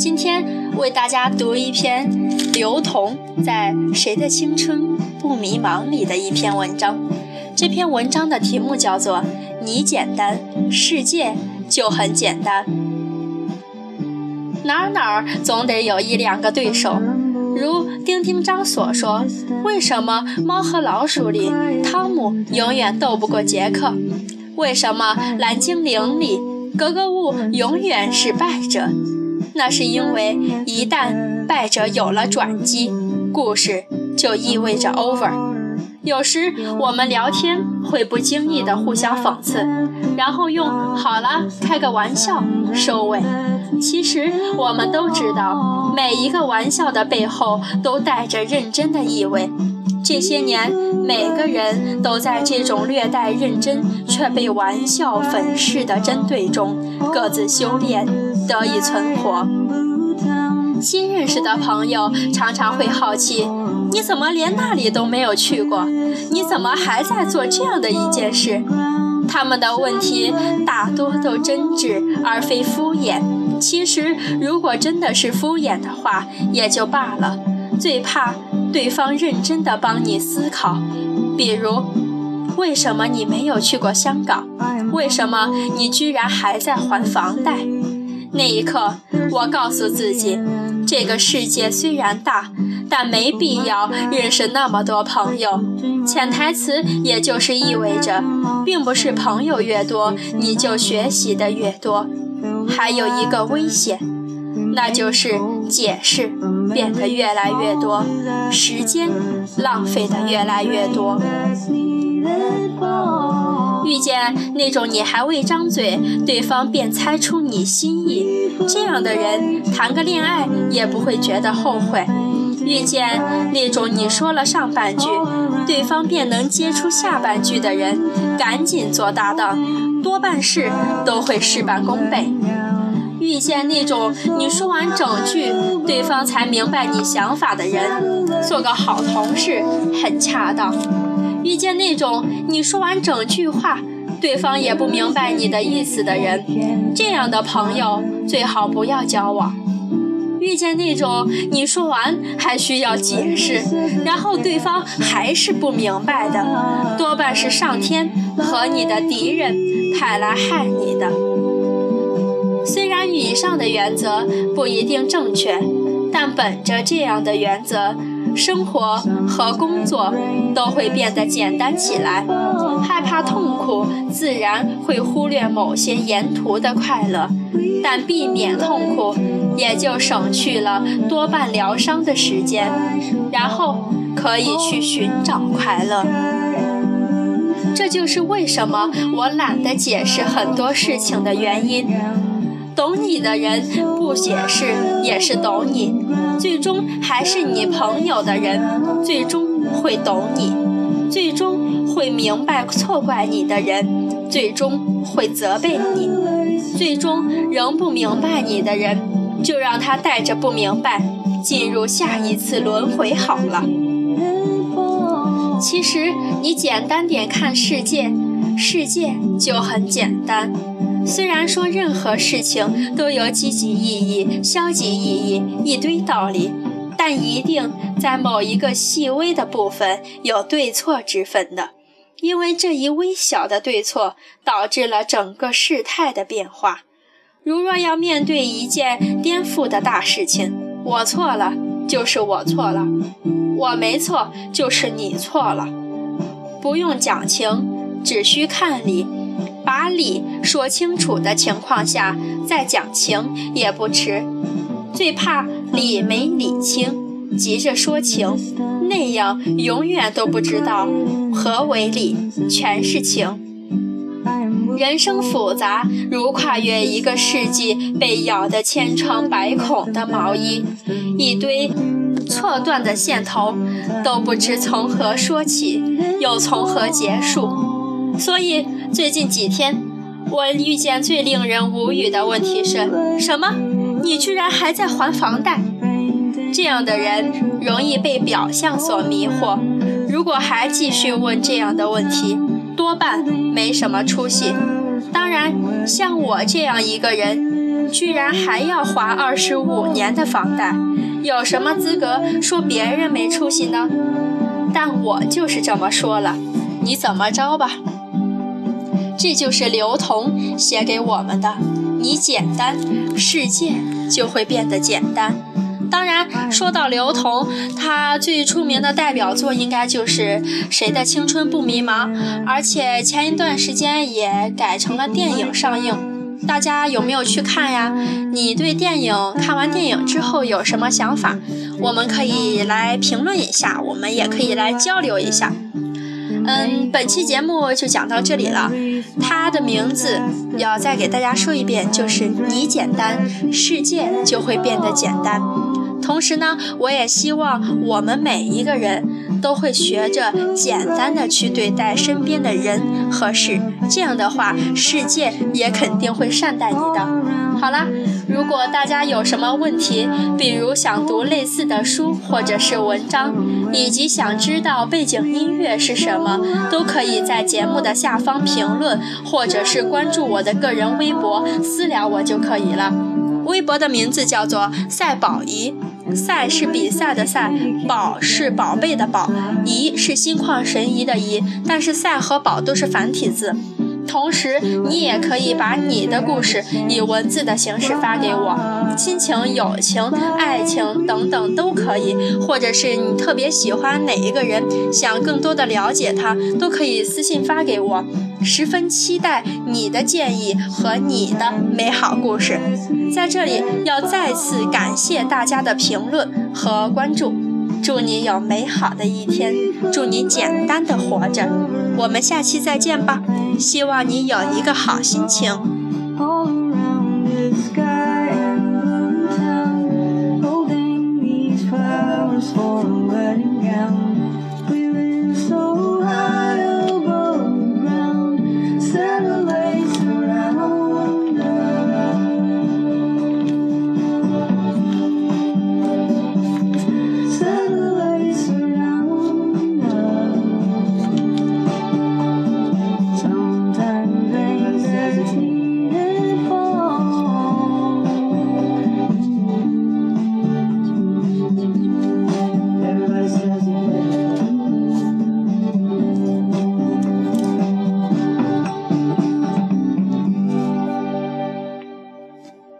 今天为大家读一篇刘同在《谁的青春不迷茫》里的一篇文章。这篇文章的题目叫做《你简单，世界就很简单》。哪儿哪儿总得有一两个对手，如丁丁张所说：“为什么猫和老鼠里汤姆永远斗不过杰克？为什么蓝精灵里格格巫永远是败者？”那是因为一旦败者有了转机，故事就意味着 over。有时我们聊天会不经意的互相讽刺，然后用“好了，开个玩笑”收尾。其实我们都知道，每一个玩笑的背后都带着认真的意味。这些年，每个人都在这种略带认真却被玩笑粉饰的针对中，各自修炼，得以存活。新认识的朋友常常会好奇：你怎么连那里都没有去过？你怎么还在做这样的一件事？他们的问题大多都真挚而非敷衍。其实，如果真的是敷衍的话，也就罢了。最怕对方认真的帮你思考，比如，为什么你没有去过香港？为什么你居然还在还房贷？那一刻，我告诉自己，这个世界虽然大，但没必要认识那么多朋友。潜台词也就是意味着，并不是朋友越多，你就学习的越多。还有一个危险，那就是解释变得越来越多，时间浪费的越来越多。遇见那种你还未张嘴，对方便猜出你心意，这样的人谈个恋爱也不会觉得后悔；遇见那种你说了上半句，对方便能接出下半句的人，赶紧做搭档，多半事都会事半功倍；遇见那种你说完整句，对方才明白你想法的人，做个好同事很恰当。遇见那种你说完整句话，对方也不明白你的意思的人，这样的朋友最好不要交往。遇见那种你说完还需要解释，然后对方还是不明白的，多半是上天和你的敌人派来害你的。以上的原则不一定正确，但本着这样的原则。生活和工作都会变得简单起来，害怕痛苦，自然会忽略某些沿途的快乐，但避免痛苦，也就省去了多半疗伤的时间，然后可以去寻找快乐。这就是为什么我懒得解释很多事情的原因。懂你的人不解释也是懂你，最终还是你朋友的人最终会懂你，最终会明白错怪你的人最终会责备你，最终仍不明白你的人就让他带着不明白进入下一次轮回好了。其实你简单点看世界，世界就很简单。虽然说任何事情都有积极意义、消极意义一堆道理，但一定在某一个细微的部分有对错之分的，因为这一微小的对错导致了整个事态的变化。如若要面对一件颠覆的大事情，我错了就是我错了，我没错就是你错了，不用讲情，只需看理。把理说清楚的情况下，再讲情也不迟。最怕理没理清，急着说情，那样永远都不知道何为理，全是情。人生复杂，如跨越一个世纪被咬得千疮百孔的毛衣，一堆错断的线头，都不知从何说起，又从何结束。所以最近几天，我遇见最令人无语的问题是什么？你居然还在还房贷？这样的人容易被表象所迷惑。如果还继续问这样的问题，多半没什么出息。当然，像我这样一个人，居然还要还二十五年的房贷，有什么资格说别人没出息呢？但我就是这么说了，你怎么着吧？这就是刘同写给我们的：你简单，世界就会变得简单。当然，说到刘同，他最出名的代表作应该就是《谁的青春不迷茫》，而且前一段时间也改成了电影上映。大家有没有去看呀？你对电影看完电影之后有什么想法？我们可以来评论一下，我们也可以来交流一下。嗯，本期节目就讲到这里了。它的名字要再给大家说一遍，就是你简单，世界就会变得简单。同时呢，我也希望我们每一个人都会学着简单的去对待身边的人和事，这样的话，世界也肯定会善待你的。好啦，如果大家有什么问题，比如想读类似的书或者是文章，以及想知道背景音乐是什么，都可以在节目的下方评论，或者是关注我的个人微博私聊我就可以了。微博的名字叫做赛宝仪。赛是比赛的赛，宝是宝贝的宝，仪是心旷神怡的怡。但是赛和宝都是繁体字。同时，你也可以把你的故事以文字的形式发给我，亲情、友情、爱情等等都可以，或者是你特别喜欢哪一个人，想更多的了解他，都可以私信发给我。十分期待你的建议和你的美好故事。在这里要再次感谢大家的评论和关注，祝你有美好的一天，祝你简单的活着。我们下期再见吧，希望你有一个好心情。